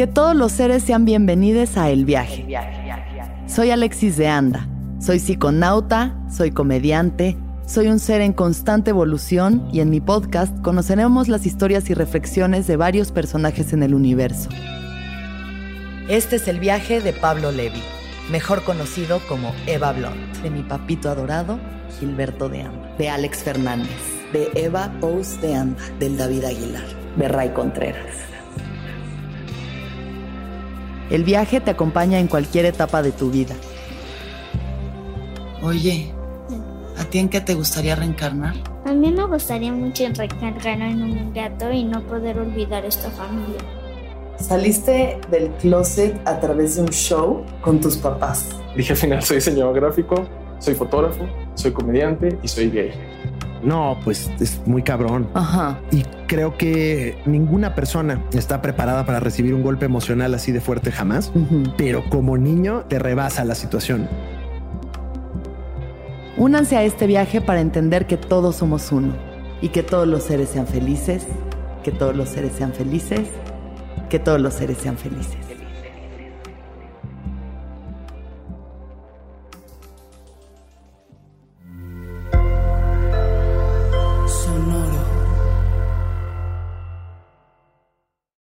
Que todos los seres sean bienvenidos a El Viaje. Soy Alexis de Anda. Soy psiconauta, soy comediante, soy un ser en constante evolución y en mi podcast conoceremos las historias y reflexiones de varios personajes en el universo. Este es el viaje de Pablo Levi, mejor conocido como Eva Blunt, de mi papito adorado, Gilberto de Anda, de Alex Fernández, de Eva Pous de Anda, del David Aguilar, de Ray Contreras. El viaje te acompaña en cualquier etapa de tu vida. Oye, ¿a ti en qué te gustaría reencarnar? A mí me gustaría mucho reencarnar en un gato y no poder olvidar esta familia. Saliste del closet a través de un show con tus papás. Dije al final, soy diseñador gráfico, soy fotógrafo, soy comediante y soy gay. No, pues es muy cabrón. Ajá. Y creo que ninguna persona está preparada para recibir un golpe emocional así de fuerte jamás, pero como niño te rebasa la situación. Únanse a este viaje para entender que todos somos uno y que todos los seres sean felices, que todos los seres sean felices, que todos los seres sean felices.